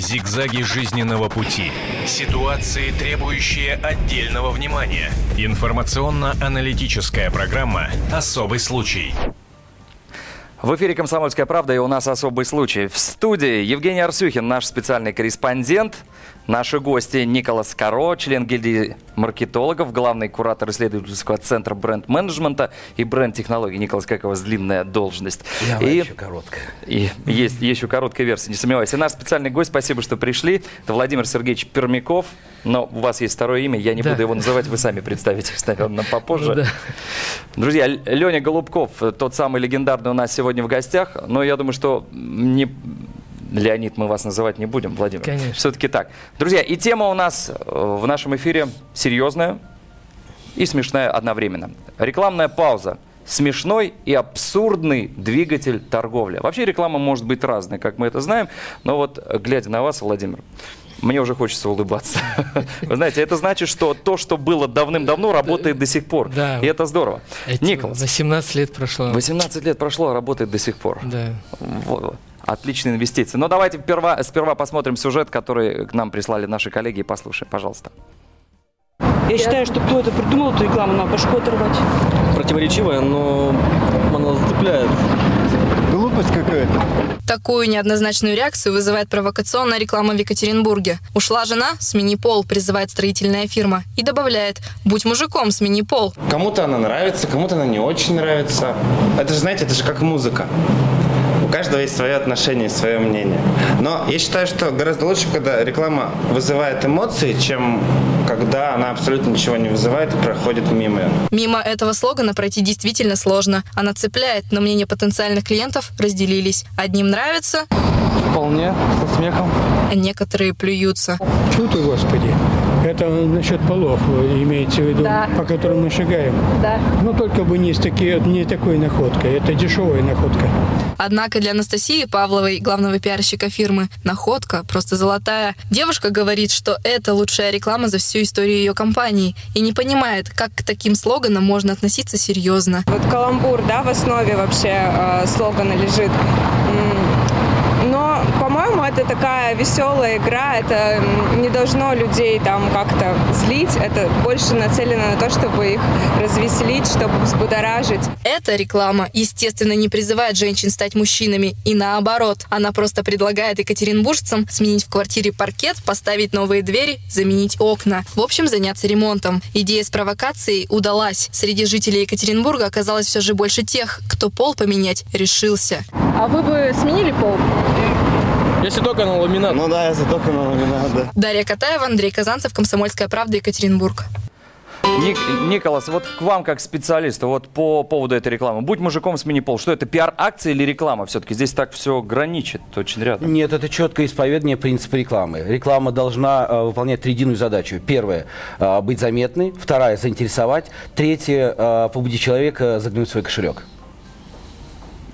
Зигзаги жизненного пути. Ситуации, требующие отдельного внимания. Информационно-аналитическая программа «Особый случай». В эфире «Комсомольская правда» и у нас особый случай. В студии Евгений Арсюхин, наш специальный корреспондент. Наши гости Николас Каро, член гильдии маркетологов, главный куратор исследовательского центра бренд-менеджмента и бренд-технологий. Николас, как у вас длинная должность? Я и, еще короткая. И есть еще короткая версия, не сомневаюсь. И наш специальный гость, спасибо, что пришли. Это Владимир Сергеевич Пермяков. Но у вас есть второе имя, я не да. буду его называть, вы сами представитесь, наверное, попозже. Ну, да. Друзья, Леня Голубков, тот самый легендарный у нас сегодня в гостях, но я думаю, что не Леонид, мы вас называть не будем, Владимир. Конечно. Все-таки так. Друзья, и тема у нас э, в нашем эфире серьезная и смешная одновременно. Рекламная пауза. Смешной и абсурдный двигатель торговли. Вообще реклама может быть разной, как мы это знаем, но вот глядя на вас, Владимир, мне уже хочется улыбаться. Вы знаете, это значит, что то, что было давным-давно, работает до сих пор. Да. И это здорово. Эти Николас. 18 лет прошло. 18 лет прошло, а работает до сих пор. Да. Вот. Отличные инвестиции. Но давайте сперва, сперва посмотрим сюжет, который к нам прислали наши коллеги, и послушаем, пожалуйста. Я считаю, что кто это придумал, эту рекламу, надо башку оторвать. Противоречивая, но она зацепляет. Глупость какая-то. Такую неоднозначную реакцию вызывает провокационная реклама в Екатеринбурге. Ушла жена, смени пол, призывает строительная фирма. И добавляет, будь мужиком, смени пол. Кому-то она нравится, кому-то она не очень нравится. Это же, знаете, это же как музыка каждого есть свое отношение, свое мнение. Но я считаю, что гораздо лучше, когда реклама вызывает эмоции, чем когда она абсолютно ничего не вызывает и проходит мимо. Мимо этого слогана пройти действительно сложно. Она цепляет, но мнения потенциальных клиентов разделились. Одним нравится... Вполне, со смехом. А некоторые плюются. Чу ты, Господи. Это насчет полов вы имеете в виду, да. по которым мы шагаем? Да. Ну, только бы не, с таки, не такой находкой. Это дешевая находка. Однако для Анастасии Павловой, главного пиарщика фирмы, находка просто золотая. Девушка говорит, что это лучшая реклама за всю историю ее компании и не понимает, как к таким слоганам можно относиться серьезно. Вот каламбур, да, в основе вообще э, слогана лежит. По-моему, это такая веселая игра, это не должно людей там как-то злить, это больше нацелено на то, чтобы их развеселить, чтобы взбудоражить. Эта реклама, естественно, не призывает женщин стать мужчинами, и наоборот. Она просто предлагает екатеринбуржцам сменить в квартире паркет, поставить новые двери, заменить окна. В общем, заняться ремонтом. Идея с провокацией удалась. Среди жителей Екатеринбурга оказалось все же больше тех, кто пол поменять решился. А вы бы сменили пол? Если только на ламинат. Ну да, если только на ламинат, да. Дарья Катаева, Андрей Казанцев, Комсомольская правда, Екатеринбург. Ник, Николас, вот к вам как специалисту, вот по поводу этой рекламы. Будь мужиком, смени пол. Что это, пиар-акция или реклама? Все-таки здесь так все граничит очень рядом. Нет, это четкое исповедание принципа рекламы. Реклама должна э, выполнять триединую задачу. Первое э, – быть заметной. Вторая – заинтересовать. Третье э, – побудить человека заглянуть в свой кошелек.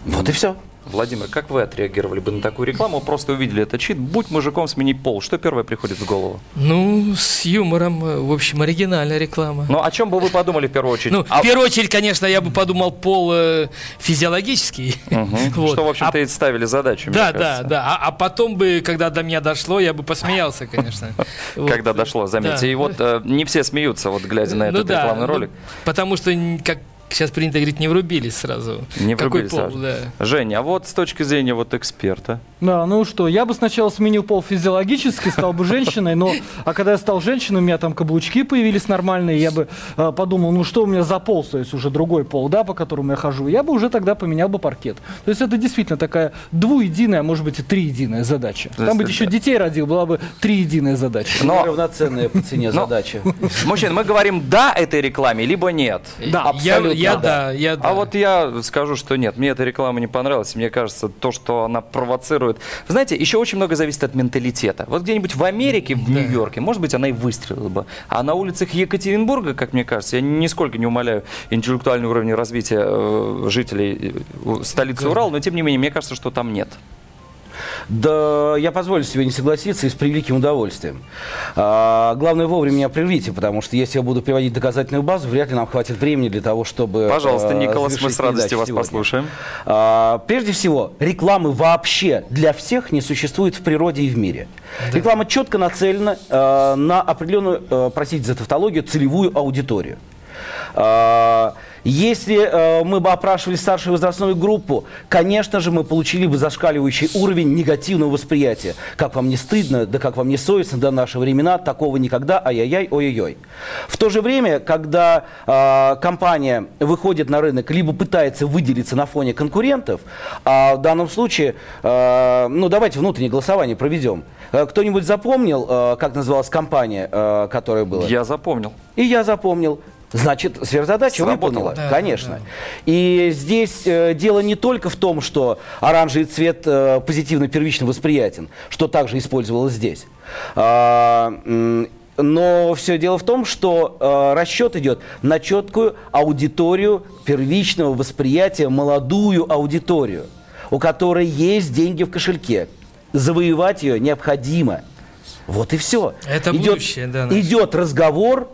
Вот и все. Владимир, как вы отреагировали бы на такую рекламу? Просто увидели этот чит. Будь мужиком, смени пол. Что первое приходит в голову? Ну, с юмором. В общем, оригинальная реклама. Ну, о чем бы вы подумали в первую очередь? Ну, а... в первую очередь, конечно, я бы подумал пол э, физиологический. Угу. Вот. Что, в общем-то, а... и ставили задачу, Да, да, да. А, а потом бы, когда до меня дошло, я бы посмеялся, конечно. Когда дошло, заметьте. И вот э, не все смеются, вот глядя на ну этот рекламный ну, ролик. Потому что, как сейчас принято говорить, не врубились сразу. Не врубились Какой пол, сразу. да. Женя, а вот с точки зрения вот эксперта. Да, ну что, я бы сначала сменил пол физиологически, стал бы женщиной, но а когда я стал женщиной, у меня там каблучки появились нормальные, я бы э, подумал, ну что у меня за пол, то есть уже другой пол, да, по которому я хожу, я бы уже тогда поменял бы паркет. То есть это действительно такая двуединая, может быть и триединая задача. Там бы еще детей родил, была бы триединая задача. Но... Равноценная по цене задача. Мужчина, мы говорим да этой рекламе, либо нет. Да, абсолютно. Я, я да, я да. А вот я скажу, что нет, мне эта реклама не понравилась. Мне кажется, то, что она провоцирует. Знаете, еще очень много зависит от менталитета. Вот где-нибудь в Америке, в да. Нью-Йорке, может быть, она и выстрелила бы. А на улицах Екатеринбурга, как мне кажется, я нисколько не умоляю интеллектуальный уровень развития э, жителей э, столицы да. Урала, но тем не менее, мне кажется, что там нет. Да, я позволю себе не согласиться и с превеликим удовольствием. А, главное, вовремя меня прервите, потому что если я буду приводить доказательную базу, вряд ли нам хватит времени для того, чтобы... Пожалуйста, а, Николас, мы с радостью вас сегодня. послушаем. А, прежде всего, рекламы вообще для всех не существует в природе и в мире. Реклама четко нацелена э, на определенную, э, простите за тавтологию, целевую аудиторию. А, Если э, мы бы опрашивали старшую возрастную группу, конечно же, мы получили бы зашкаливающий уровень негативного восприятия. Как вам не стыдно, да как вам не совестно, до наши времена, такого никогда, ай-яй-яй, ой-ой-ой. В то же время, когда э, компания выходит на рынок, либо пытается выделиться на фоне конкурентов, а в данном случае, э, ну давайте внутреннее голосование проведем. Э, Кто-нибудь запомнил, э, как называлась компания, э, которая была? Я запомнил. И я запомнил. Значит, сверхзадача Сработало. выполнила, Да, конечно. И здесь э, дело не только в том, что оранжевый цвет э, позитивно первично восприятен, что также использовалось здесь. А, но все дело в том, что э, расчет идет на четкую аудиторию первичного восприятия, молодую аудиторию, у которой есть деньги в кошельке. Завоевать ее необходимо. Вот и все. Это идет, будущее, да, наше. идет разговор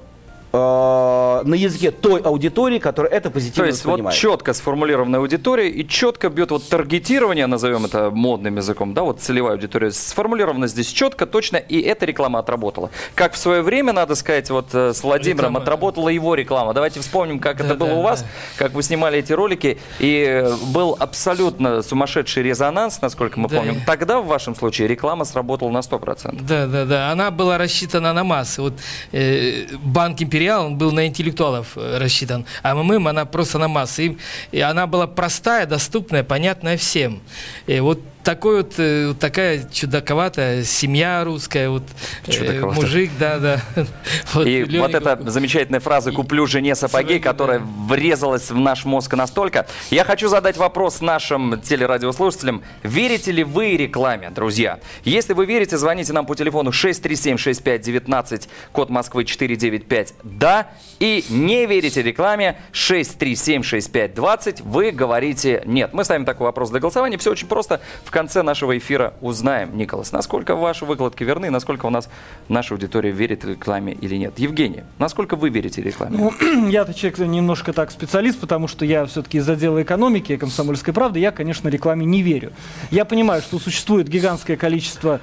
на языке той аудитории, которая это То позитивно есть вот четко сформулированная аудитория и четко бьет вот таргетирование, назовем это модным языком, да, вот целевая аудитория сформулирована здесь четко, точно, и эта реклама отработала. Как в свое время, надо сказать, вот э, с Владимиром Реклама. отработала его реклама. Давайте вспомним, как это было да, у вас, да. как вы снимали эти ролики, и э, был абсолютно сумасшедший резонанс, насколько мы Да. помним. Тогда в вашем случае реклама сработала на 100%. Да, да, да. Она была рассчитана на массы. Вот э, банк Империал он был на интеллектуалов э, рассчитан, а МММ она просто на массы. И она была простая, доступная, понятная всем. И вот такой вот, э, вот такая чудаковатая семья русская, вот э, мужик, да, да. Вот И Лёня вот эта замечательная фраза «куплю жене сапоги», которая врезалась в наш мозг настолько. Я хочу задать вопрос нашим телерадиослушателям. Верите ли вы рекламе, друзья? Если вы верите, звоните нам по телефону 637-6519, код Москвы 495, да. И не верите рекламе 637-6520, вы говорите нет. Мы ставим такой вопрос для голосования. Все очень просто. В конце нашего эфира узнаем, Николас, насколько ваши выкладки верны, насколько у нас наша аудитория верит рекламе или нет. Евгений, насколько вы верите рекламе? Ну, я-то человек немножко так специалист, потому что я все-таки из отдела экономики комсомольской правды, я, конечно, рекламе не верю. Я понимаю, что существует гигантское количество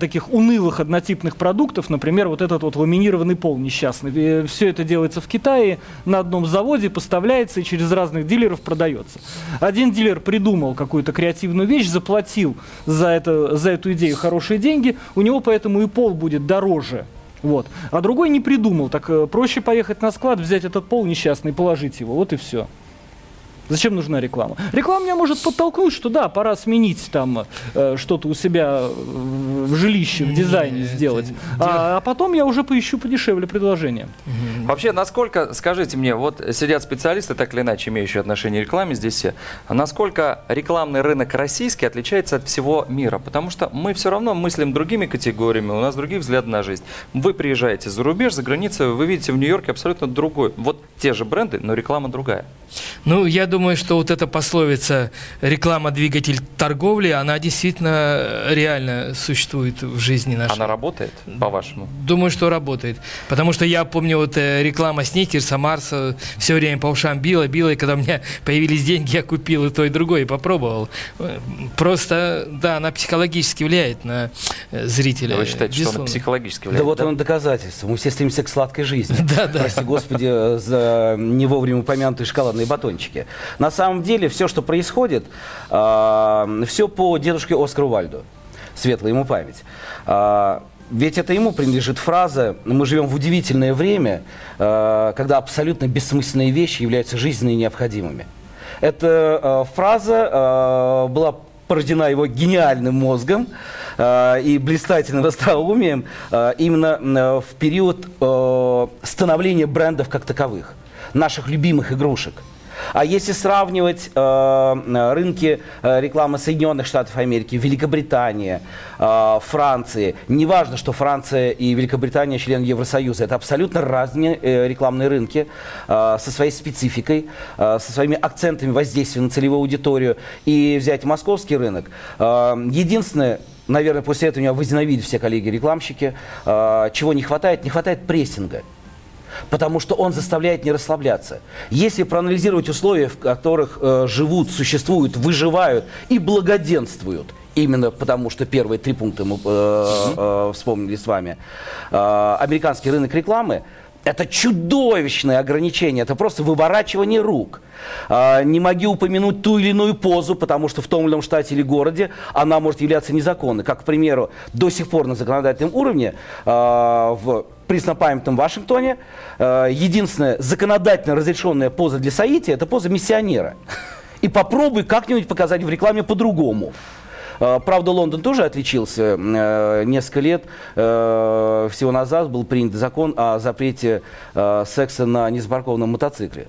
таких унылых однотипных продуктов, например, вот этот вот ламинированный пол несчастный. Все это делается в Китае, на одном заводе, поставляется и через разных дилеров продается. Один дилер придумал какую-то креативную вещь, заплатил за, это, за эту идею хорошие деньги, у него поэтому и пол будет дороже. Вот. А другой не придумал. Так э, проще поехать на склад, взять этот пол несчастный положить его. Вот и все. Зачем нужна реклама? Реклама меня может подтолкнуть, что да, пора сменить там э, что-то у себя в жилище, в дизайне сделать. А, а потом я уже поищу подешевле предложение. Вообще, насколько, скажите мне, вот сидят специалисты, так или иначе имеющие отношение к рекламе здесь все, насколько рекламный рынок российский отличается от всего мира? Потому что мы все равно мыслим другими категориями, у нас другие взгляды на жизнь. Вы приезжаете за рубеж, за границу, вы видите в Нью-Йорке абсолютно другой. Вот те же бренды, но реклама другая. Ну, я думаю, что вот эта пословица «реклама – двигатель торговли», она действительно реально существует в жизни нашей. Она работает, по-вашему? Думаю, что работает. Потому что я помню вот э, реклама Сникерса, Марса, все время по ушам била, била, и когда у меня появились деньги, я купил и то, и другое, и попробовал. Просто, да, она психологически влияет на э, зрителя. Вы считаете, что она безусловно. психологически Да влияет? вот оно доказательство. Мы все стремимся к сладкой жизни. Да, да. Прости господи э, за не вовремя упомянутые шоколадные батончики. На самом деле все, что происходит, все по дедушке Оскару Вальду. Светлая ему память. А, Ведь это ему принадлежит фраза «Мы живем в удивительное время, э, когда абсолютно бессмысленные вещи являются жизненно необходимыми». Эта э, фраза э, была порождена его гениальным мозгом э, и блистательным остроумием э, именно э, в период э, становления брендов как таковых, наших любимых игрушек. А если сравнивать э, рынки э, рекламы Соединенных Штатов Америки, Великобритании, э, Франции, неважно, что Франция и Великобритания члены Евросоюза, это абсолютно разные э, рекламные рынки э, со своей спецификой, э, со своими акцентами воздействия на целевую аудиторию. И взять московский рынок. Э, единственное, наверное, после этого меня возненавидят все коллеги-рекламщики, э, чего не хватает, не хватает прессинга потому что он заставляет не расслабляться. Если проанализировать условия, в которых э, живут, существуют, выживают и благоденствуют, именно потому что первые три пункта мы э, э, вспомнили с вами, э, американский рынок рекламы, это чудовищное ограничение, это просто выворачивание рук. А, не могу упомянуть ту или иную позу, потому что в том или ином штате или городе она может являться незаконной. Как, к примеру, до сих пор на законодательном уровне а, в преснопамятном Вашингтоне а, единственная законодательно разрешенная поза для соития – это поза миссионера. И попробуй как-нибудь показать в рекламе по-другому. А, Правда, Лондон тоже отличился. Э, Несколько лет э, всего назад был принят закон о запрете э, секса на незапаркованном мотоцикле.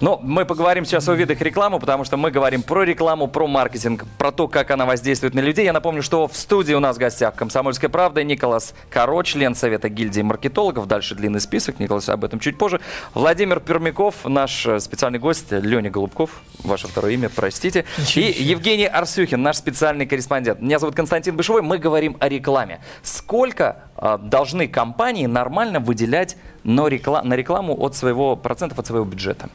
Но мы поговорим сейчас о видах рекламы, потому что мы говорим про рекламу, про маркетинг, про то, как она воздействует на людей. Я напомню, что в студии у нас в гостях «Комсомольская правда» Николас Каро, член Совета гильдии маркетологов. Дальше длинный список, Николас об этом чуть позже. Владимир Пермяков, наш э, специальный гость, Леня Голубков, ваше второе имя, простите. Ничего, И. Евгений Арсюхин, наш специальный корреспондент. Меня зовут Константин Бышевой, мы говорим о рекламе. Сколько должны компании нормально выделять на, рекла- на рекламу от своего процентов от своего бюджета?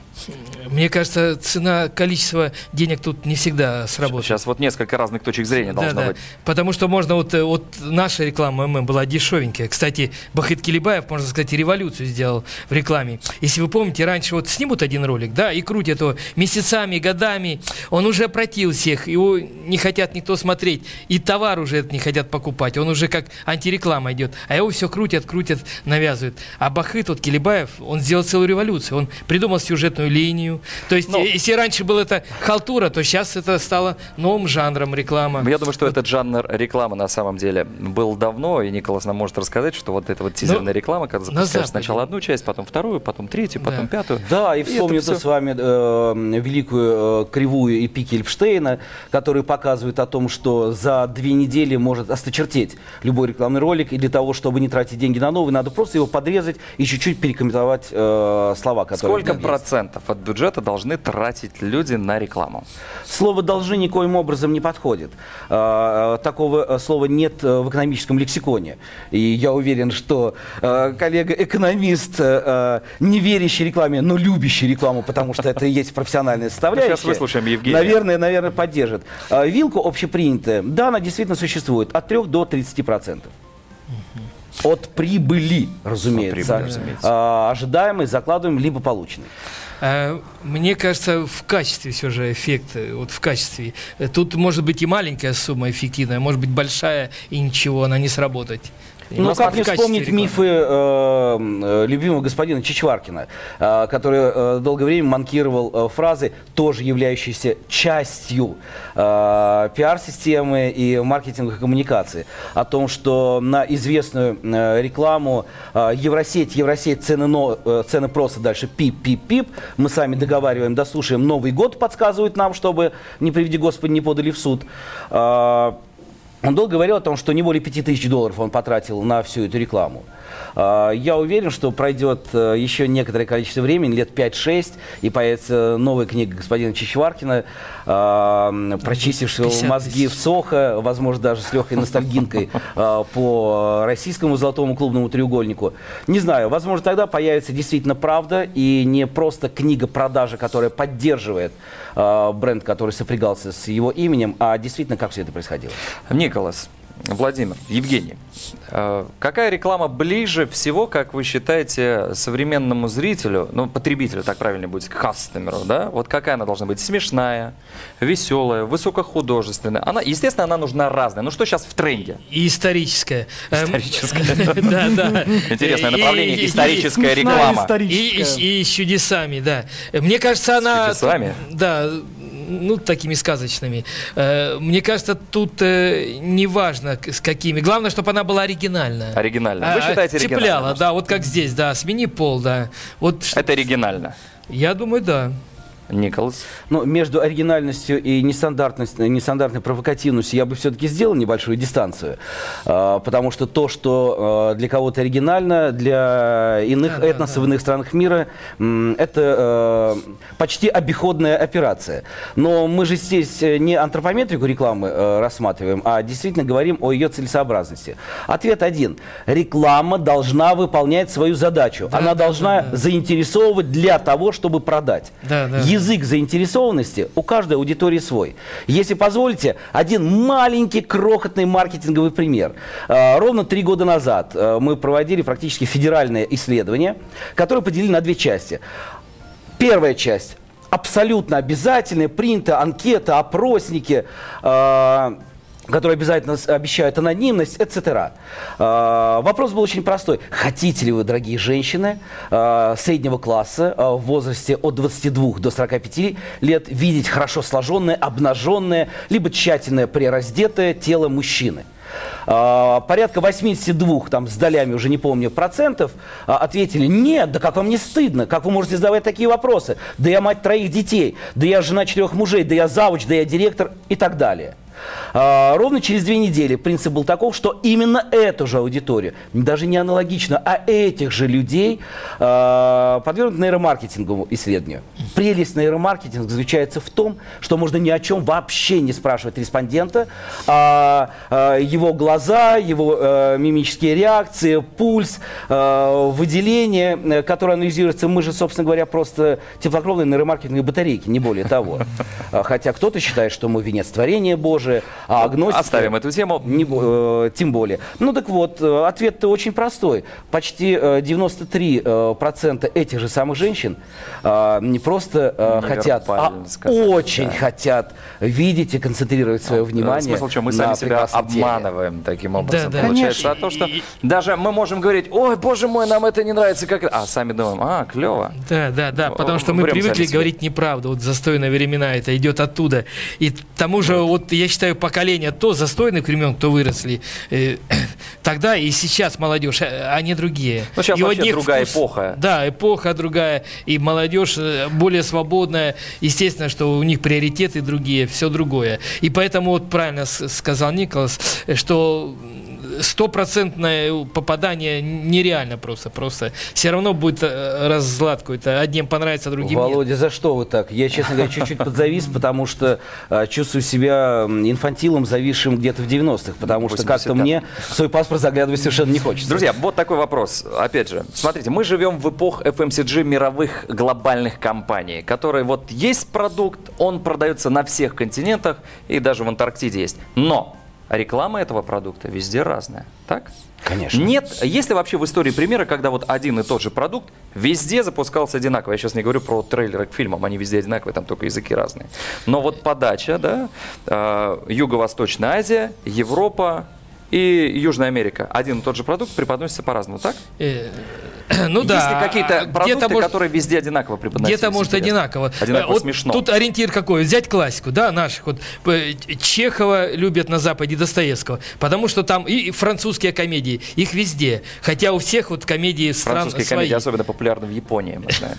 Мне кажется, цена, количество денег тут не всегда сработает. Сейчас вот несколько разных точек зрения должно Да, да. быть. Потому что можно вот, э, вот наша реклама ММ была дешевенькая. Кстати, Бахыт Килибаев, можно сказать, революцию сделал в рекламе. Если вы помните, раньше вот снимут один ролик, да, и крутят его месяцами, годами, он уже протил всех, его не хотят никто смотреть, и товар уже не хотят покупать, он уже как антиреклама идет, а его все крутят, крутят, навязывают. А Бахыт, вот Килибаев, он сделал целую революцию, он придумал сюжетную линию. То есть, Ну. если раньше было это халтура, то сейчас это стало новым жанром реклама. Я думаю, что этот жанр рекламы на самом деле был давно, и Николас нам может рассказать, что вот эта вот тизерная реклама, когда Ну, запускаешь сначала одну часть, потом вторую, потом третью, потом Да. пятую. Да, и всё- с вами э, великую э, кривую эпики Эльфштейна, который показывает о том, что за две недели может осточертеть любой рекламный ролик, и для того, чтобы не тратить деньги на новый, надо просто его подрезать и чуть-чуть перекомментовать э, слова, которые Сколько процентов от бюджета должны тратить люди на рекламу? Слово «должны» никоим образом не подходит. А, э, Такого э, слова нет э, в экономическом лексиконе. И я уверен, что э, коллега-экономист, э, э, не верящий рекламе, но любящий рекламу, потому что это и есть профессиональная составляющая. Сейчас выслушаем Евгения. Наверное, наверное, поддержит. Вилка общепринятая, да, она действительно существует, от 3 до 30 процентов. От прибыли, разумеется. прибыли, разумеется. А, ожидаемый, закладываемый, либо полученный. Э, Мне кажется, в качестве все же эффект, вот в качестве. Э, Тут может быть и маленькая сумма эффективная, может быть большая, и ничего, она не сработать. Ну, как не вспомнить рекламы. мифы э, э, любимого господина Чичваркина, э, который э, долгое время манкировал э, фразы, тоже являющиеся частью э, пиар-системы и маркетинговой коммуникации, о том, что на известную э, рекламу э, Евросеть, Евросеть, цены, но, э, цены просто дальше пип-пип-пип, мы сами договариваем, дослушаем, Новый год подсказывают нам, чтобы, не приведи Господи, не подали в суд. Э, он долго говорил о том, что не более 5000 долларов он потратил на всю эту рекламу. А, Я уверен, что пройдет э, еще некоторое количество времени, лет 5-6, и появится новая книга господина Чичваркина, а, прочистившего 50 мозги в Сохо, возможно, даже с легкой ностальгинкой а, по российскому золотому клубному треугольнику. Не знаю, возможно, тогда появится действительно правда, и не просто книга продажи, которая поддерживает бренд, который сопрягался с его именем, а действительно, как все это происходило. Николас, Владимир, Евгений, э, какая реклама ближе всего, как вы считаете, современному зрителю, ну, потребителю, так правильно будет, кастомеру, да? Вот какая она должна быть? Смешная, веселая, высокохудожественная. Она, естественно, она нужна разная. Ну, что сейчас в тренде? И историческая. Эм, Историческая. Да, да. Интересное направление, историческая реклама. И, с чудесами, да. Мне кажется, она... чудесами? Да, ну, такими сказочными. Э, Мне кажется, тут э, не важно, с какими. Главное, чтобы она была оригинальная. Оригинальная. Вы А, считаете Цепляла, оригинальной? да, вот как здесь, да. Смени пол, да. Вот Это оригинально. я думаю, да. Николас. Ну, между оригинальностью и нестандартностью, нестандартной провокативностью я бы все-таки сделал небольшую дистанцию. А, потому что то, что а, для кого-то оригинально, для иных Да, да, этносов, да. в иных странах мира, это а, почти обиходная операция. Но мы же здесь э, не антропометрику рекламы э, рассматриваем, а действительно говорим о ее целесообразности. Ответ один. Реклама должна выполнять свою задачу. Она должна заинтересовывать для того, чтобы продать. Да, да. Язык заинтересованности у каждой аудитории свой. Если позволите, один маленький крохотный маркетинговый пример. Э, Ровно три года назад э, мы проводили практически федеральное исследование, которое поделили на две части. Первая часть абсолютно обязательная, принята анкета, опросники, э, которые обязательно обещают анонимность, etc. Э, Вопрос был очень простой. Хотите ли вы, дорогие женщины э, среднего класса э, в возрасте от 22 до 45 лет видеть хорошо сложенное, обнаженное, либо тщательно прираздетое тело мужчины? А, порядка 82, там с долями уже не помню, процентов а, ответили, нет, да как вам не стыдно, как вы можете задавать такие вопросы, да я мать троих детей, да я жена четырех мужей, да я завуч, да я директор и так далее. А, ровно через две недели принцип был таков, что именно эту же аудиторию, даже не аналогично, а этих же людей а, подвергнут нейромаркетинговому исследованию. Прелесть нейромаркетинга заключается в том, что можно ни о чем вообще не спрашивать респондента, а, а, его глаза, его э, мимические реакции, пульс, э, выделение, э, которое анализируется, мы же, собственно говоря, просто теплокровные нейромаркетинговые батарейки, не более того. Хотя кто-то считает, что мы венец творения Божия, а агностики... Оставим эту тему. Не э, тем более. Ну так вот, э, ответ-то очень простой. Почти э, 93% э, процента этих же самых женщин э, не просто э, хотят, а сказали, очень да. хотят видеть и концентрировать свое внимание Смысл в чем? Мы сами себя прекрасном теле. обманываем таким образом. Да, да. Получается, а то, что даже мы можем говорить, ой, боже мой, нам это не нравится, как... это». А сами думаем, а, клево. Да, да, да, потому что мы привыкли говорить неправду. Вот застойные времена, это идет оттуда. И к тому же, вот я считаю, поколение то застойных времен, кто выросли, э, тогда и сейчас молодежь, э, они другие. Ну, сейчас И у вообще одних другая эпоха. Да, эпоха другая, и молодежь э, более свободная. Естественно, что у них приоритеты другие, все другое. И поэтому, вот правильно сказал Николас, что стопроцентное попадание нереально просто. Просто все равно будет э, разлад какой-то. Одним понравится, другим нет. Володя, за что вы так? Я, честно говоря, чуть-чуть подзавис, потому что а, чувствую себя инфантилом, зависшим где-то в 90-х, потому что как-то 85-м. мне свой паспорт заглядывать совершенно не хочется. Друзья, вот такой вопрос. Опять же, смотрите, мы живем в эпох FMCG мировых глобальных компаний, которые вот есть продукт, он продается на всех континентах и даже в Антарктиде есть. Но реклама этого продукта везде разная, так? Конечно. Нет, есть ли вообще в истории примеры, когда вот один и тот же продукт везде запускался одинаково? Я сейчас не говорю про трейлеры к фильмам, они везде одинаковые, там только языки разные. Но вот подача, да, э, Юго-Восточная Азия, Европа и Южная Америка. Один и тот же продукт преподносится по-разному, так? Ну да. Есть ли какие-то продукты, где-то может- которые везде одинаково преподносятся? Где-то может Интересно. одинаково. Одинаково вот смешно. Тут ориентир какой? Взять классику, да, наших. Вот э, Чехова любят на Западе Достоевского, потому что там и и французские комедии, их везде. Хотя у всех вот комедии стран Французские свои. комедии особенно популярны в Японии, мы знаем.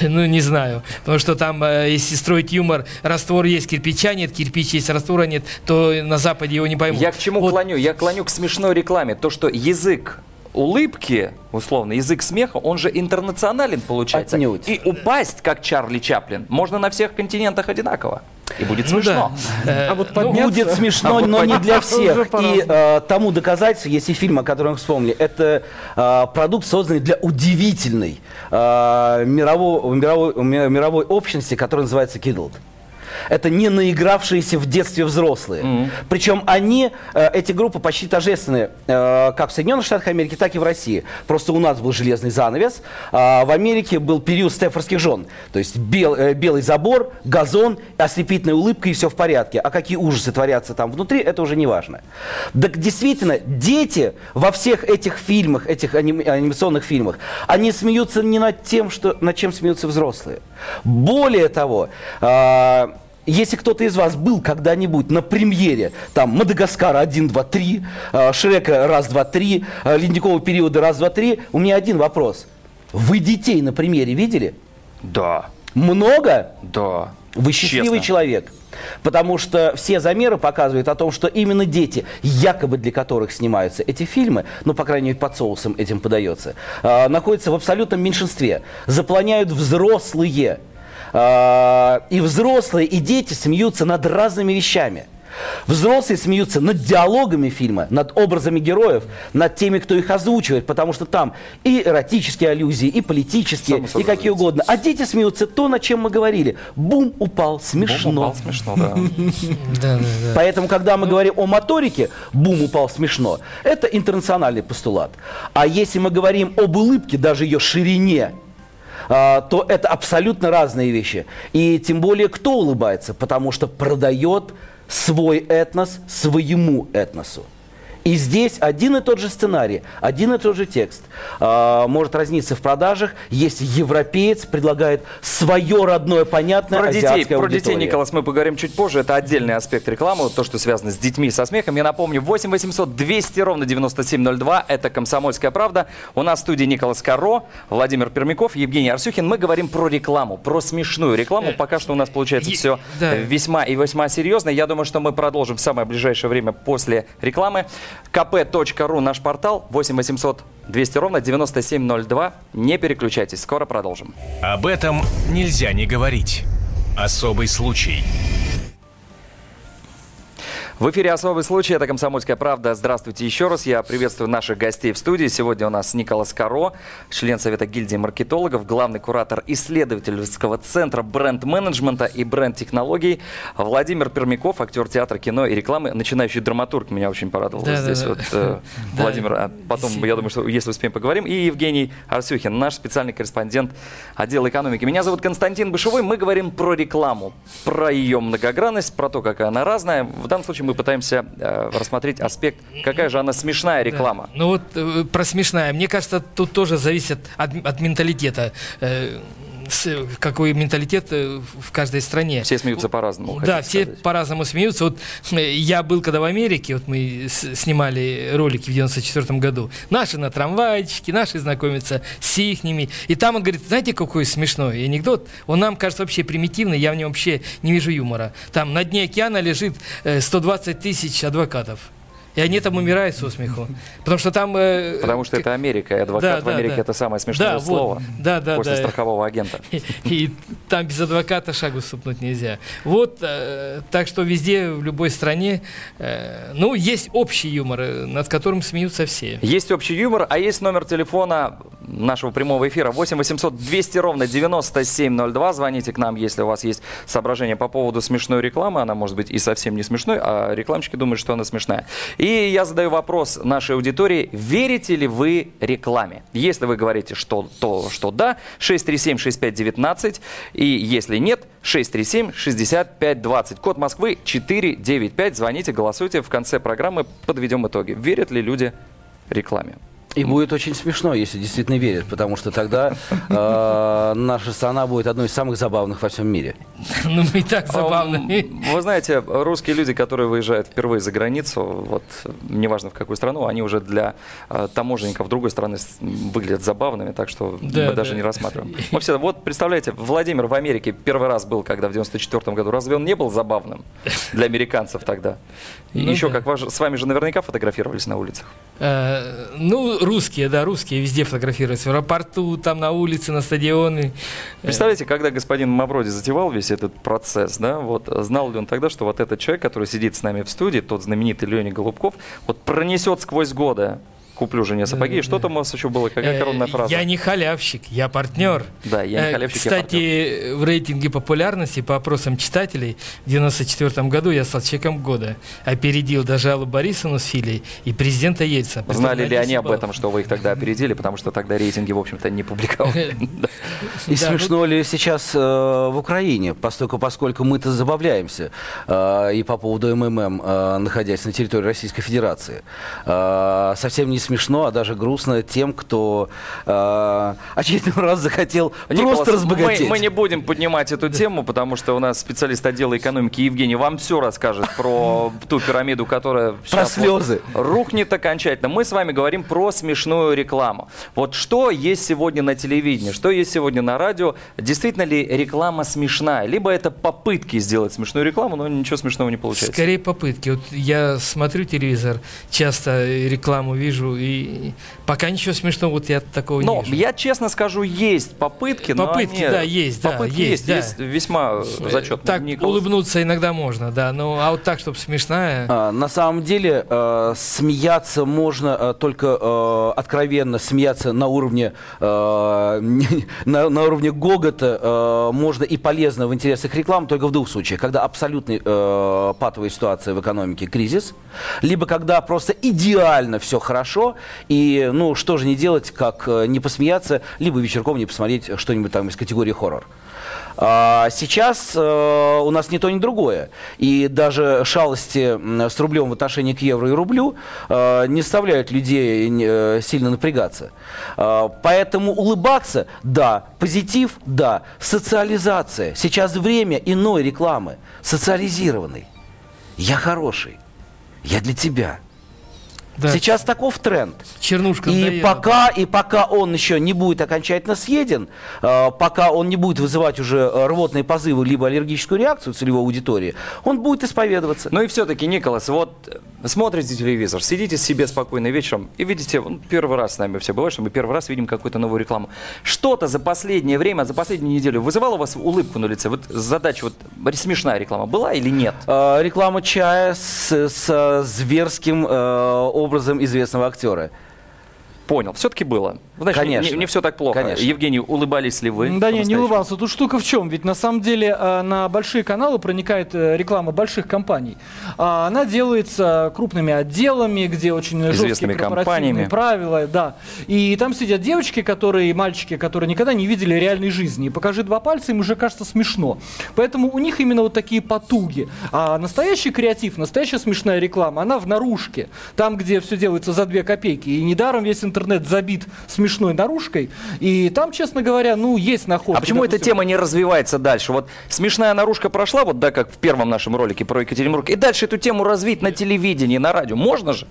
Ну, не знаю. Потому что там, э, если строить юмор, раствор есть, кирпича нет, кирпич есть, раствора нет, то на Западе его не поймут. Я к чему клоню? Я клоню к смешной рекламе. То, что язык улыбки, условно, язык смеха, он же интернационален получается. Отнюдь. И упасть, как Чарли Чаплин, можно на всех континентах одинаково. И будет Ну смешно. да. Э, А вот ну, подняться- Будет смешно, А но не для Уже всех. И э, тому доказательство есть и фильм, о котором мы вспомнили. Это э, продукт, созданный для удивительной э, мировой, мировой, ми- мировой общности, которая называется Kidult. Это не наигравшиеся в детстве взрослые. Причем они, э, эти группы почти тождественны э, как в Соединенных Штатах Америки, так и в России. Просто у нас был железный занавес, а в Америке был период стефорских жен. То есть бел- э, белый забор, газон, ослепительная улыбка и все в порядке. А какие ужасы творятся там внутри, это уже не важно. Так действительно, дети во всех этих фильмах, этих аним- анимационных фильмах, они смеются не над тем, что, над чем смеются взрослые. Более того, а, если кто-то из вас был когда-нибудь на премьере, там, Мадагаскара 1, 2, 3, а, Шрека раз, два, три, а, Ледникового периода раз, два, три, у меня один вопрос. Вы детей на премьере видели? Да. Много? Да. Вы счастливый Честно. человек. Потому что все замеры показывают о том, что именно дети, якобы для которых снимаются эти фильмы, ну, по крайней мере, под соусом этим подается, а, находятся в абсолютном меньшинстве. Заполняют взрослые. А, и взрослые, и дети смеются над разными вещами. Взрослые смеются над диалогами фильма, над образами героев, над теми, кто их озвучивает, потому что там и эротические аллюзии, и политические, Само и какие угодно. А дети смеются то, над чем мы говорили. Бум, упал, смешно. Бум, упал, смешно, да. Поэтому, когда мы говорим о моторике, бум упал смешно, это интернациональный постулат. А если мы говорим об улыбке, даже ее ширине, то это абсолютно разные вещи. И тем более, кто улыбается, потому что продает свой этнос своему этносу. И здесь один и тот же сценарий, один и тот же текст а, может разниться в продажах, если европеец предлагает свое родное, понятное Про детей, про детей. Николас, мы поговорим чуть позже. Это отдельный аспект рекламы, то, что связано с детьми, со смехом. Я напомню, 8 800 200 ровно 9702. Это «Комсомольская правда». У нас в студии Николас Каро, Владимир Пермяков, Евгений Арсюхин. Мы говорим про рекламу, про смешную рекламу. Пока что у нас получается все да. весьма и весьма серьезно. Я думаю, что мы продолжим в самое ближайшее время после рекламы. kp.ru наш портал 8 800 200 ровно 9702. Не переключайтесь, скоро продолжим. Об этом нельзя не говорить. Особый случай. В эфире «Особый случай». Это «Комсомольская правда». Здравствуйте еще раз. Я приветствую наших гостей в студии. Сегодня у нас Николас Каро, член Совета гильдии маркетологов, главный куратор исследовательского центра бренд-менеджмента и бренд-технологий, Владимир Пермяков, актер театра, кино и рекламы, начинающий драматург. Меня очень порадовал Да, здесь да. вот э, Да. Владимир. А потом, я думаю, что если успеем, поговорим. И Евгений Арсюхин, наш специальный корреспондент отдела экономики. Меня зовут Константин Бышевой. Мы говорим про рекламу, про ее многогранность, про то, какая она разная. В данном случае мы пытаемся э, рассмотреть аспект, какая же она смешная реклама. Да. Ну вот э, про смешная. Мне кажется, тут тоже зависит от, от менталитета. Э, какой менталитет э, в каждой стране. Все смеются по-разному. Да, все по-разному смеются. Вот э, я был когда в Америке, вот мы снимали ролики в 94 году. Наши на трамвайчике, наши знакомятся с ихними. И там он говорит, знаете, какой смешной анекдот? Он нам кажется вообще примитивный, я в нем вообще не вижу юмора. Там на дне океана лежит э, 120 тысяч адвокатов. И они там умирают со смеху. Потому что там... э, Потому что это Америка, и адвокат Да, в Америке да. это самое смешное Да, вот. слово Да, да, после да. страхового агента. И, и там без адвоката шагу ступнуть нельзя. Вот, э, так что везде, в любой стране, э, ну, есть общий юмор, э, над которым смеются все. Есть общий юмор, а есть номер телефона нашего прямого эфира 8 800 200 ровно 9702. Звоните к нам, если у вас есть соображения по поводу смешной рекламы. Она может быть и совсем не смешной, а рекламщики думают, что она смешная. И я задаю вопрос нашей аудитории. Верите ли вы рекламе? Если вы говорите, что то, что да, 637-6519. И если нет, 637-6520. Код Москвы 495. Звоните, голосуйте. В конце программы подведем итоги. Верят ли люди рекламе? И будет очень смешно, если действительно верят, потому что тогда э, наша страна будет одной из самых забавных во всем мире. Ну, мы и так забавно. Ам, Вы знаете, русские люди, которые выезжают впервые за границу, вот неважно в какую страну, они уже для э, таможенников другой страны выглядят забавными, так что Да, мы даже да. не рассматриваем. Вообще, вот представляете, Владимир в Америке первый раз был, когда в 94 году. Разве он не был забавным для американцев тогда? И Ну еще, да. как ваш- с вами же наверняка фотографировались на улицах. Э, Ну, русские, да, русские везде фотографируются. В аэропорту, там на улице, на стадионе. Представляете, когда господин Мавроди затевал весь этот процесс, да, вот знал ли он тогда, что вот этот человек, который сидит с нами в студии, тот знаменитый Леня Голубков, вот пронесет сквозь годы куплю жене сапоги. Да, И что там у вас еще было? Какая Э, коронная фраза? Я не халявщик, я партнер. Да, я не Э, халявщик, я Кстати, в рейтинге популярности по опросам читателей в 94 году я стал человеком года. Опередил даже Аллу Борисовну с Филей и президента. Притом Знали на ли они 10 об этом, что вы их тогда опередили, потому что тогда рейтинги, в общем-то, не публиковали. Да. И Да, смешно ли сейчас э, в Украине, поскольку, поскольку мы-то забавляемся и по поводу МММ, находясь на территории Российской Федерации. Совсем не смешно, а даже грустно тем, кто э, очередной раз захотел Николас, просто разбогатеть. Мы, мы не будем поднимать эту тему, потому что у нас специалист отдела экономики Евгений вам все расскажет про ту пирамиду, которая вот слезы. рухнет окончательно. Мы с вами говорим про смешную рекламу. Вот что есть сегодня на телевидении, что есть сегодня на радио? Действительно ли реклама смешная? Либо это попытки сделать смешную рекламу, но ничего смешного не получается. Скорее попытки. Вот я смотрю телевизор, часто рекламу вижу, и пока ничего смешного вот я такого Но не вижу. я честно скажу, есть попытки, но Попытки, они- да, есть, да, попытки есть, есть, да. есть весьма Э, зачетные. Так Николас. улыбнуться иногда можно, да. Ну, а вот так, чтобы смешная. А, На самом деле э, смеяться можно э, только э, откровенно смеяться на уровне э, на, на уровне гогота э, можно и полезно в интересах рекламы только в двух случаях, когда абсолютно э, патовая ситуация в экономике, кризис, либо когда просто идеально все хорошо и ну что же не делать, как э, не посмеяться, либо вечерком не посмотреть что-нибудь там из категории хоррор. А Сейчас э, у нас ни то, ни другое. И даже шалости с рублем в отношении к евро и рублю э, не заставляют людей э, сильно напрягаться. Э, Поэтому улыбаться, да. Позитив, да. Социализация. Сейчас время иной рекламы, социализированной. Я хороший. Я для тебя. Да. Сейчас таков тренд. Чернушка И пока, и пока он еще не будет окончательно съеден, э, пока он не будет вызывать уже рвотные позывы либо аллергическую реакцию целевой аудитории, он будет исповедоваться. Ну и все-таки, Николас, вот смотрите телевизор, сидите себе спокойно вечером и видите, ну, первый раз с нами все бывает, что мы первый раз видим какую-то новую рекламу. Что-то за последнее время, за последнюю неделю вызывало у вас улыбку на лице? Вот задача, вот смешная реклама была или нет? Э, Реклама чая с, с, э, зверским э, образом известного актера. Понял, все-таки было. Значит, не- Конечно. Не, все так плохо. Конечно. Евгений, улыбались ли вы? Да не, не улыбался. Тут штука в чем? Ведь на самом деле э, на большие каналы проникает э, реклама больших компаний. А Она делается крупными отделами, где очень жесткие Известными корпоративные компаниями. правила. Да. И там сидят девочки, которые, и мальчики, которые никогда не видели реальной жизни. И покажи два пальца, им уже кажется смешно. Поэтому у них именно вот такие потуги. А настоящий креатив, настоящая смешная реклама, она в наружке. Там, где все делается за две копейки. И недаром весь интернет забит смешной наружкой. И там, честно говоря, ну, есть находки. А почему эта Допустим, тема не развивается дальше? Вот смешная наружка прошла, вот да, как в первом нашем ролике про Екатеринбург, и дальше эту тему развить на телевидении, на радио. Можно же?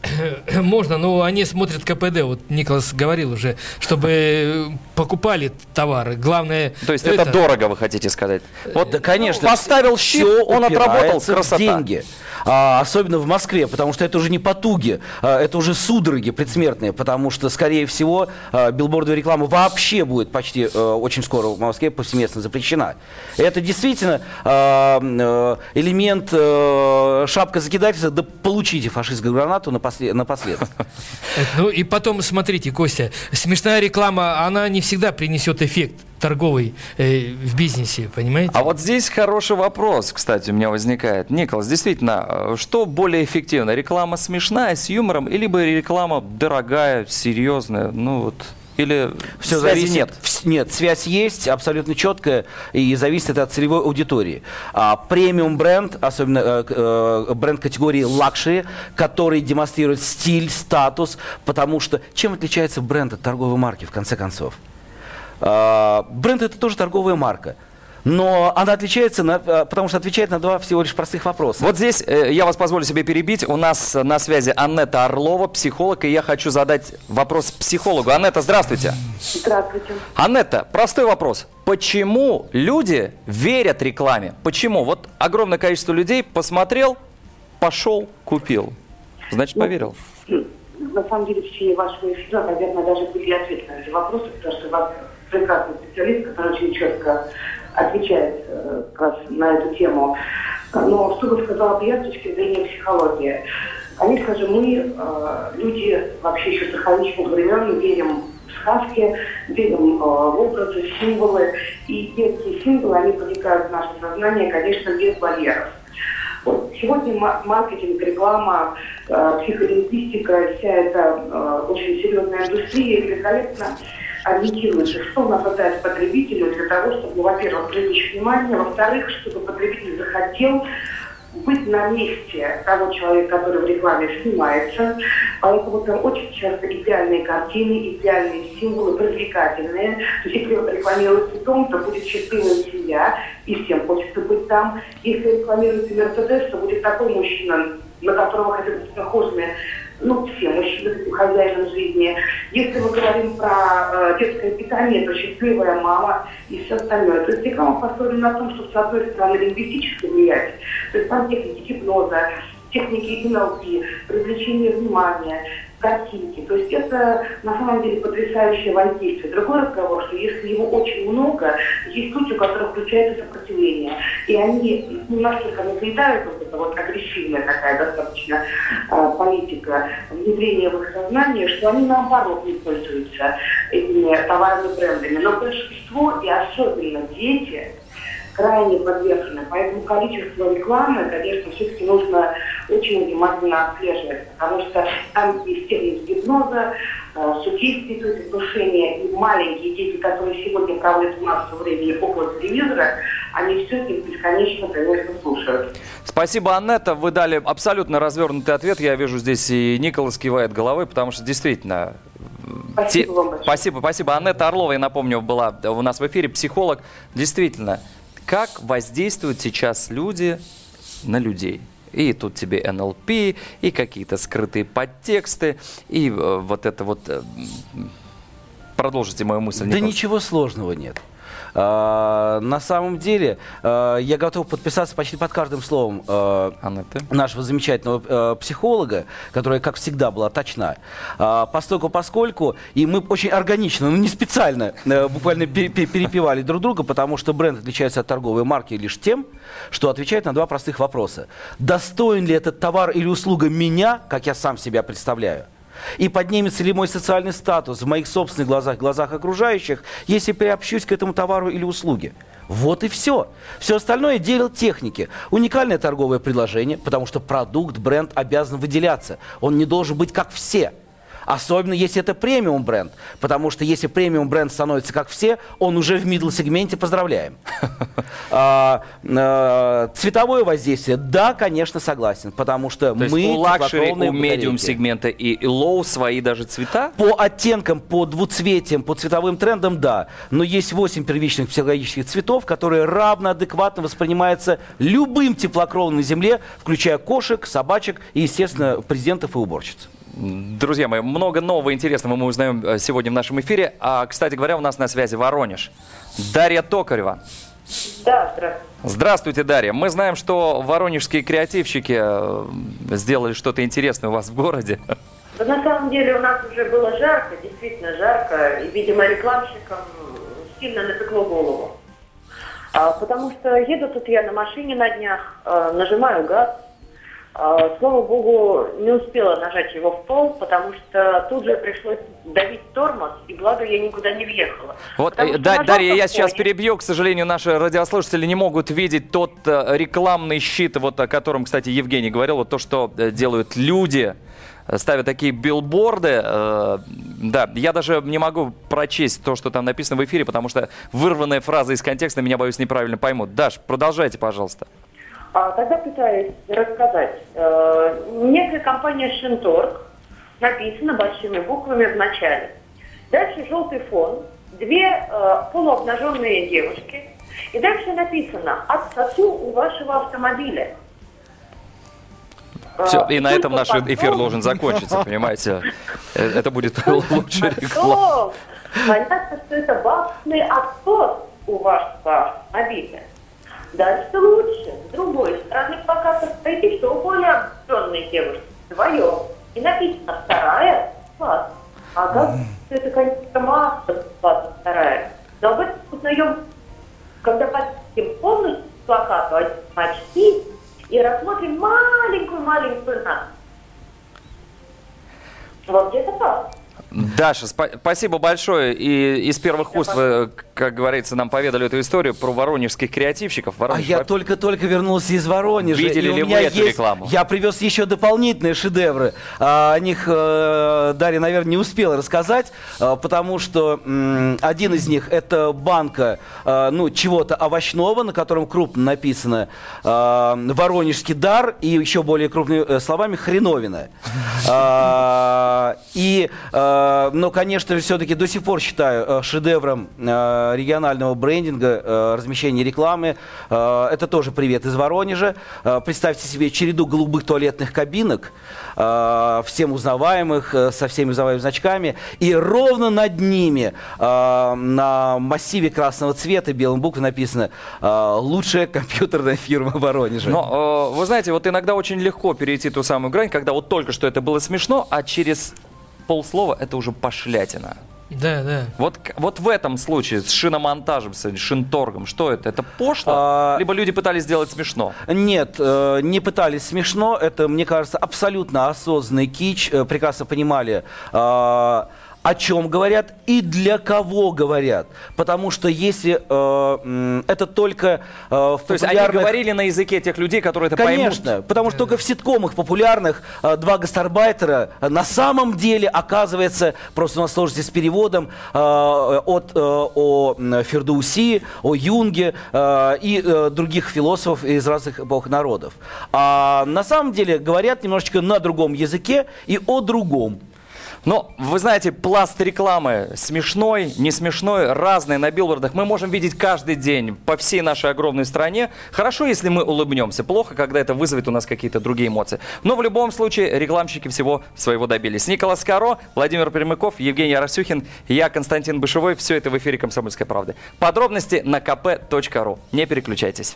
Можно, но они смотрят КПД. Вот Николас говорил уже, чтобы э, покупали товары. Главное... То есть это, дорого, вы хотите сказать? Вот, Да, конечно. Поставил щит, он отработал, упирается в красота. деньги. А, особенно в Москве, потому что это уже не потуги, а, это уже судороги предсмертные, потому что, скорее всего, а, билбордовая реклама вообще будет почти э, очень скоро в Москве повсеместно запрещена. Это действительно а, э, элемент э, шапка закидательства, да получите фашистскую гранату напослед- напоследок. Ну и потом, смотрите, Костя, смешная реклама, она не всегда принесет эффект торговый э, в бизнесе, понимаете? А вот здесь хороший вопрос, кстати, у меня возникает. Николас, действительно, э, что более эффективно? Реклама смешная, с юмором, или либо реклама дорогая, серьезная? Ну вот, или Все связи зависит. нет? Нет, связь есть, абсолютно четкая, и зависит это от целевой аудитории. А, премиум бренд, особенно э, э, бренд категории luxury, который демонстрирует стиль, статус, потому что чем отличается бренд от торговой марки, в конце концов? А, бренд это тоже торговая марка. Но она отличается, на- э, потому что отвечает на два всего лишь простых вопроса. Вот здесь э, я вас позволю себе перебить. У нас на связи Аннета Орлова, психолог, и я хочу задать вопрос психологу. Аннета, здравствуйте. Здравствуйте. Аннета, простой вопрос. Почему люди верят рекламе? Почему? Вот огромное количество людей посмотрел, пошел, купил. Значит, поверил. На самом деле, в течение вашего эфира, наверное, даже были ответы на эти вопросы, потому что вас прекрасный специалист, который очень четко отвечает э, как раз на эту тему. Но что бы сказала я с точки зрения психологии? Конечно же, мы, э, люди вообще еще с архаичных времен, верим в сказки, верим э, в образы, символы. И эти символы, они проникают в наше сознание, конечно, без барьеров. Вот. Сегодня ма- маркетинг, реклама, психолингвистика, вся эта очень серьезная индустрия великолепно ориентируется, что надо дать потребителю для того, чтобы, во-первых, привлечь внимание, во-вторых, чтобы потребитель захотел быть на месте того человека, который в рекламе снимается. Поэтому там очень часто идеальные картины, идеальные символы, привлекательные. То есть если рекламируется дом, то будет счастливая семья, и всем хочется быть там. Если рекламируется Мерседес, то будет такой мужчина, на которого хотят быть похожими ну, все мужчины таким хозяином жизни. Если мы говорим про э, детское питание, то счастливая мама и все остальное. То есть реклама построена на том, что с одной стороны лингвистически влиять, то есть там техники гипноза, техники НЛП, привлечение внимания, картинки. То есть это на самом деле потрясающее воздействие. Другой разговор, что если его очень много, есть люди, у которых включается сопротивление. И они настолько нагнетают вот это вот агрессивная такая достаточно э, политика внедрения в их сознание, что они наоборот не пользуются этими товарными брендами. Но большинство, и особенно дети, крайне подвержены. Поэтому количество рекламы, конечно, все-таки нужно очень внимательно отслеживать, потому что там есть техники гипноза, э, судействуют отношения, и маленькие дети, которые сегодня проводят массу времени около телевизора, они все это бесконечно, конечно, слушают. Спасибо, Аннета. Вы дали абсолютно развернутый ответ. Я вижу, здесь и Николас кивает головой, потому что действительно... Спасибо вам большое. Спасибо, спасибо. Аннета Орлова, я напомню, была у нас в эфире, психолог. Действительно, как воздействуют сейчас люди на людей? И тут тебе НЛП, и какие-то скрытые подтексты, и э, вот это вот... э, Продолжите мою мысль. Да Николас. ничего сложного нет. А, на самом деле, а, я готов подписаться почти под каждым словом а, нашего замечательного психолога, которая, как всегда, была точна. Постольку, поскольку, и мы очень органично, ну не специально, э, буквально пе- пе- перепевали друг друга, потому что бренд отличается от торговой марки лишь тем, что отвечает на два простых вопроса. Достоин ли этот товар или услуга меня, как я сам себя представляю? И поднимется ли мой социальный статус в моих собственных глазах, глазах окружающих, если приобщусь к этому товару или услуге? Вот и все. Все остальное дело техники. Уникальное торговое предложение, потому что продукт, бренд обязан выделяться. Он не должен быть как все. Особенно если это премиум бренд. Потому что если премиум бренд становится как все, он уже в middle сегменте, поздравляем. А, а, Цветовое воздействие, да, конечно, согласен. Потому что мы у luxury, теплокровные у medium сегмента и, low свои даже цвета? По оттенкам, по двуцветиям, по цветовым трендам, да. Но есть 8 первичных психологических цветов, которые равно адекватно воспринимаются любым теплокровным на Земле, включая кошек, собачек и, естественно, президентов и уборщиц. Друзья мои, много нового интересного мы узнаем э, сегодня в нашем эфире. А, кстати говоря, у нас на связи Воронеж. Дарья Токарева. Да, здравствуйте. Здравствуйте, Дарья. Мы знаем, что воронежские креативщики э, сделали что-то интересное у вас в городе. Да на самом деле у нас уже было жарко, действительно жарко, и, видимо, рекламщикам сильно напекло голову. А, потому что еду тут я на машине на днях, а, нажимаю газ. А, слава богу, не успела нажать его в пол, потому что тут же пришлось давить тормоз, и благо я никуда не въехала. Вот, э, Да- Дарья, я сейчас перебью. К сожалению, наши радиослушатели не могут видеть тот э, рекламный щит, вот о котором, кстати, Евгений говорил, вот то, что э, делают люди, ставят такие билборды. Да, я даже не могу прочесть то, что там написано в эфире, потому что вырванная фраза из контекста меня, боюсь, неправильно поймут. Даш, продолжайте, пожалуйста. А, тогда пытаюсь рассказать. Э, некая компания Шинторг написано большими буквами в начале. Дальше желтый фон, две э, полуобнаженные девушки. И дальше написано «Отсосу у вашего автомобиля». Все, Э, и на этом наш эфир должен закончиться, понимаете? Это будет лучшая реклама. Понятно, что это бабственный отсос у вашего автомобиля. Дальше лучше. С другой стороны плаката стоит еще более обнаженные девушки. Вдвоем. И написано «Вторая класс». А как это, конечно, масса класс вторая. Но об этом узнаем, когда подпишем полностью плакату очки и рассмотрим маленькую-маленькую надпись. Вот где-то так. Даша, спа- спасибо большое. И из первых уст вы, как говорится, нам поведали эту историю про воронежских креативщиков. А Воронеж я вообще- только-только вернулся из Воронежа. Видели и у ли вы меня эту есть- рекламу? Я привез еще дополнительные шедевры. А, О них э, Дарья, наверное, не успела рассказать, а, потому что м, один из них это банка а, ну, чего-то овощного, на котором крупно написано а, «Воронежский дар» и еще более крупными э, словами «Хреновина». А, И, а, но, конечно же, все-таки до сих пор считаю э, шедевром э, регионального брендинга, э, размещения рекламы. Э, Это тоже привет из Воронежа. Э, Представьте себе череду голубых туалетных кабинок, э, всем узнаваемых, э, со всеми узнаваемыми значками. И ровно над ними э, на массиве красного цвета белым буквой написано э, «Лучшая компьютерная фирма Воронежа». Но, э, вы знаете, вот иногда очень легко перейти ту самую грань, когда вот только что это было смешно, а через полслова это уже пошлятина. Да, да. Вот, вот в этом случае с шиномонтажем, с шинторгом, что это? Это пошло? А, Либо люди пытались сделать смешно? Нет, э, не пытались смешно. Это, мне кажется, абсолютно осознанный кич. Э, Прекрасно понимали, э, о чем говорят и для кого говорят. Потому что если э, это только э, в То есть они популярных- говорили на языке тех людей, которые это Конечно, поймут? потому что только в ситкомах популярных э, два гастарбайтера э, на самом деле оказывается, просто у нас сложности с переводом, э, от э, о м, Фердоуси, о Юнге э, и э, других философов из разных эпох народов. А на самом деле говорят немножечко на другом языке и о другом. Но, вы знаете, пласт рекламы смешной, не смешной, разный на билбордах мы можем видеть каждый день по всей нашей огромной стране. Хорошо, если мы улыбнемся, плохо, когда это вызовет у нас какие-то другие эмоции. Но в любом случае рекламщики всего своего добились. Николас Каро, Владимир Пермяков, Евгений Арасюхин, я Константин Бышевой. Все это в эфире «Комсомольской правды». Подробности на kp.ru. Не переключайтесь.